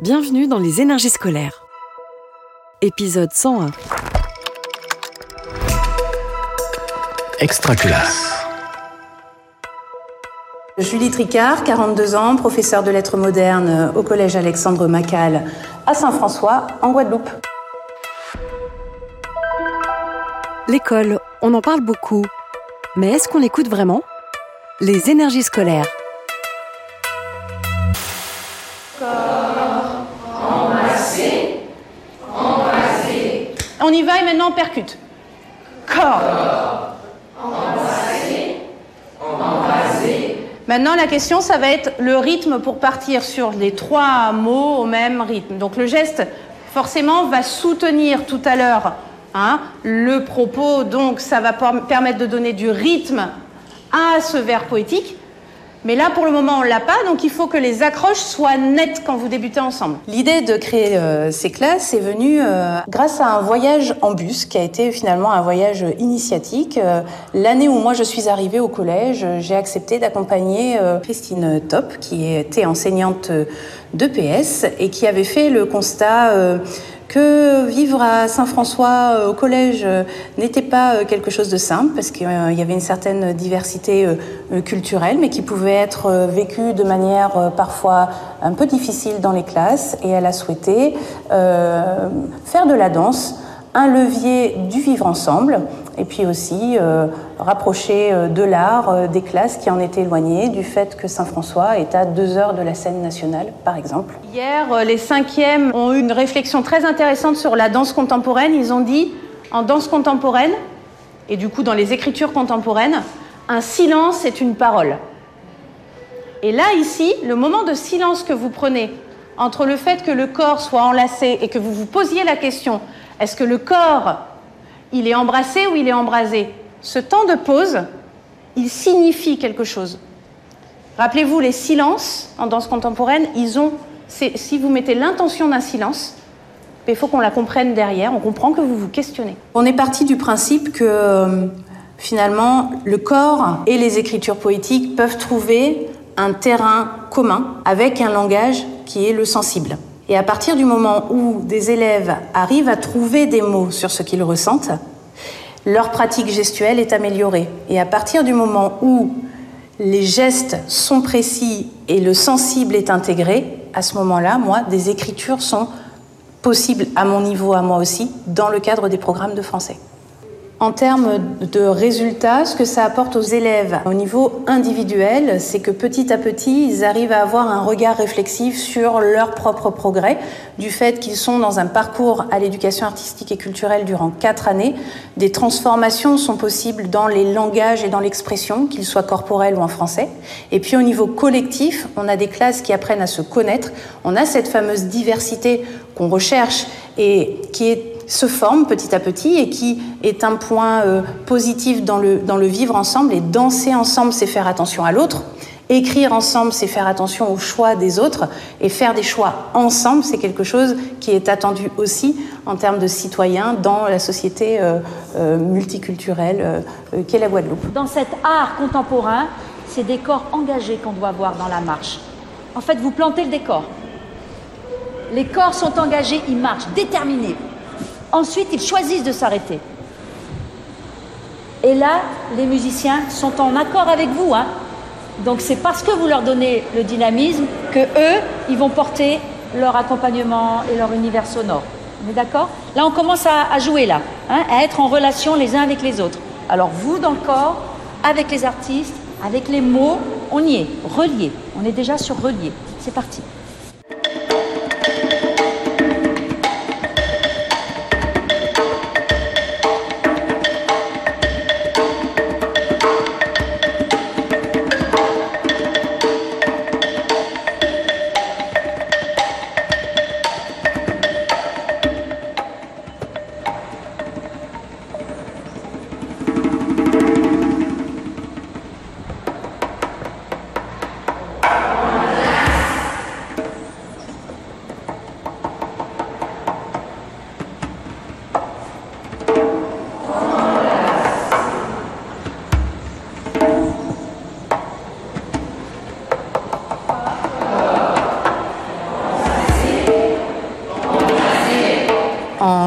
Bienvenue dans les énergies scolaires. Épisode 101. Extraculasse. Julie Tricard, 42 ans, professeure de lettres modernes au collège Alexandre Macal à Saint-François, en Guadeloupe. L'école, on en parle beaucoup. Mais est-ce qu'on l'écoute vraiment? Les énergies scolaires. Y va et maintenant on percute. Corps. Maintenant, la question, ça va être le rythme pour partir sur les trois mots au même rythme. Donc le geste, forcément, va soutenir tout à l'heure hein, le propos. Donc ça va permettre de donner du rythme à ce vers poétique. Mais là, pour le moment, on l'a pas, donc il faut que les accroches soient nettes quand vous débutez ensemble. L'idée de créer euh, ces classes est venue euh, grâce à un voyage en bus qui a été finalement un voyage initiatique. Euh, l'année où moi je suis arrivée au collège, j'ai accepté d'accompagner Christine Top, qui était enseignante de PS et qui avait fait le constat que vivre à Saint-François euh, au collège euh, n'était pas euh, quelque chose de simple parce qu'il y avait une certaine diversité culturelle mais qui pouvait être vécue de manière parfois un peu difficile dans les classes. Et elle a souhaité faire de la danse un levier du vivre ensemble et puis aussi euh, rapprocher euh, de l'art euh, des classes qui en étaient éloignées du fait que Saint-François est à deux heures de la scène nationale, par exemple. Hier, les cinquièmes ont eu une réflexion très intéressante sur la danse contemporaine. Ils ont dit, en danse contemporaine, et du coup dans les écritures contemporaines, un silence est une parole. Et là, ici, le moment de silence que vous prenez entre le fait que le corps soit enlacé et que vous vous posiez la question est-ce que le corps, il est embrassé ou il est embrasé Ce temps de pause, il signifie quelque chose. Rappelez-vous, les silences en danse contemporaine, ils ont. Si vous mettez l'intention d'un silence, il faut qu'on la comprenne derrière. On comprend que vous vous questionnez. On est parti du principe que euh, finalement, le corps et les écritures poétiques peuvent trouver un terrain commun avec un langage qui est le sensible. Et à partir du moment où des élèves arrivent à trouver des mots sur ce qu'ils ressentent, leur pratique gestuelle est améliorée. Et à partir du moment où les gestes sont précis et le sensible est intégré, à ce moment-là, moi, des écritures sont possibles à mon niveau, à moi aussi, dans le cadre des programmes de français. En termes de résultats, ce que ça apporte aux élèves au niveau individuel, c'est que petit à petit, ils arrivent à avoir un regard réflexif sur leur propre progrès, du fait qu'ils sont dans un parcours à l'éducation artistique et culturelle durant quatre années. Des transformations sont possibles dans les langages et dans l'expression, qu'ils soient corporels ou en français. Et puis au niveau collectif, on a des classes qui apprennent à se connaître. On a cette fameuse diversité qu'on recherche et qui est se forme petit à petit et qui est un point euh, positif dans le, dans le vivre ensemble. Et danser ensemble, c'est faire attention à l'autre. Écrire ensemble, c'est faire attention aux choix des autres. Et faire des choix ensemble, c'est quelque chose qui est attendu aussi en termes de citoyens dans la société euh, euh, multiculturelle qu'est la Guadeloupe. Dans cet art contemporain, c'est des corps engagés qu'on doit voir dans la marche. En fait, vous plantez le décor. Les corps sont engagés, ils marchent, déterminés. Ensuite, ils choisissent de s'arrêter. Et là, les musiciens sont en accord avec vous. Hein. Donc c'est parce que vous leur donnez le dynamisme que eux, ils vont porter leur accompagnement et leur univers sonore. On est d'accord? Là, on commence à, jouer là, hein, à être en relation les uns avec les autres. Alors vous, dans le corps, avec les artistes, avec les mots, on y est, relié. On est déjà sur relié. C'est parti.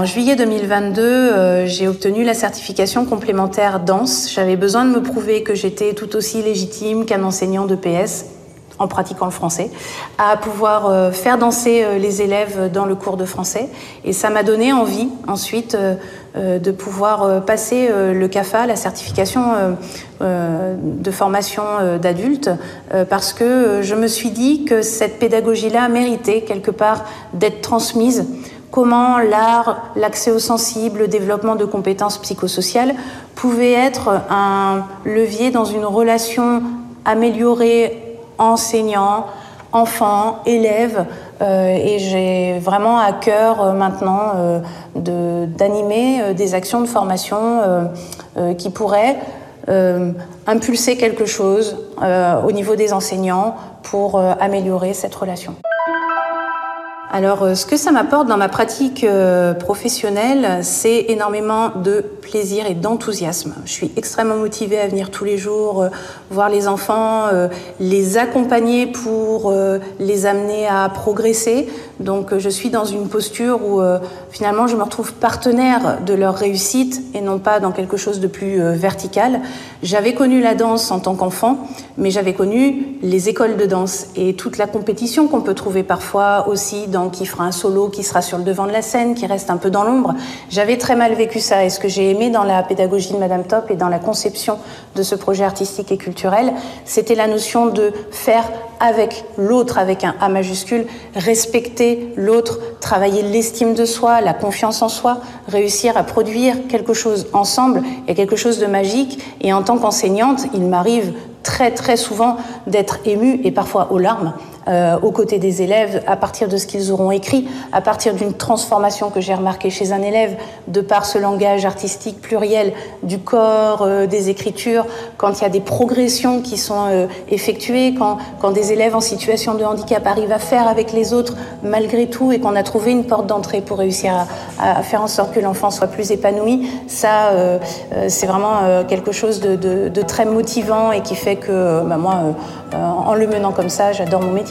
En juillet 2022, euh, j'ai obtenu la certification complémentaire danse. J'avais besoin de me prouver que j'étais tout aussi légitime qu'un enseignant de PS en pratiquant le français, à pouvoir euh, faire danser euh, les élèves dans le cours de français. Et ça m'a donné envie ensuite de pouvoir passer le CAFA, la certification de formation d'adultes, parce que je me suis dit que cette pédagogie-là méritait quelque part d'être transmise comment l'art, l'accès aux sensibles, le développement de compétences psychosociales pouvaient être un levier dans une relation améliorée enseignant, enfant, élève. Euh, et j'ai vraiment à cœur euh, maintenant euh, d'animer des actions de formation qui pourraient impulser quelque chose au niveau des enseignants pour améliorer cette relation. Alors, euh, ce que ça m'apporte dans ma pratique euh, professionnelle, c'est énormément de plaisir et d'enthousiasme. Je suis extrêmement motivée à venir tous les jours euh, voir les enfants, les accompagner pour les amener à progresser. Donc, je suis dans une posture où finalement je me retrouve partenaire de leur réussite et non pas dans quelque chose de plus vertical. J'avais connu la danse en tant qu'enfant, mais j'avais connu les écoles de danse et toute la compétition qu'on peut trouver parfois aussi dans qui fera un solo, qui sera sur le devant de la scène, qui reste un peu dans l'ombre. J'avais très mal vécu ça. Et ce que j'ai aimé dans la pédagogie de Madame Top et dans la conception de ce projet artistique et culturel, c'était la notion de faire avec l'autre, avec un A majuscule, respecter l'autre, travailler l'estime de soi, la confiance en soi, réussir à produire quelque chose ensemble et quelque chose de magique. Et en tant qu'enseignante, il m'arrive très très souvent d'être émue et parfois aux larmes euh, aux côtés des élèves à partir de ce qu'ils auront écrit, à partir d'une transformation que j'ai remarquée chez un élève de par ce langage artistique pluriel du corps, euh, des écritures, quand il y a des progressions qui sont euh, effectuées, quand, des élèves en situation de handicap arrivent à faire avec les autres malgré tout et qu'on a trouvé une porte d'entrée pour réussir à, faire en sorte que l'enfant soit plus épanoui, ça euh, c'est vraiment quelque chose de, très motivant et qui fait que bah, moi, en le menant comme ça, j'adore mon métier.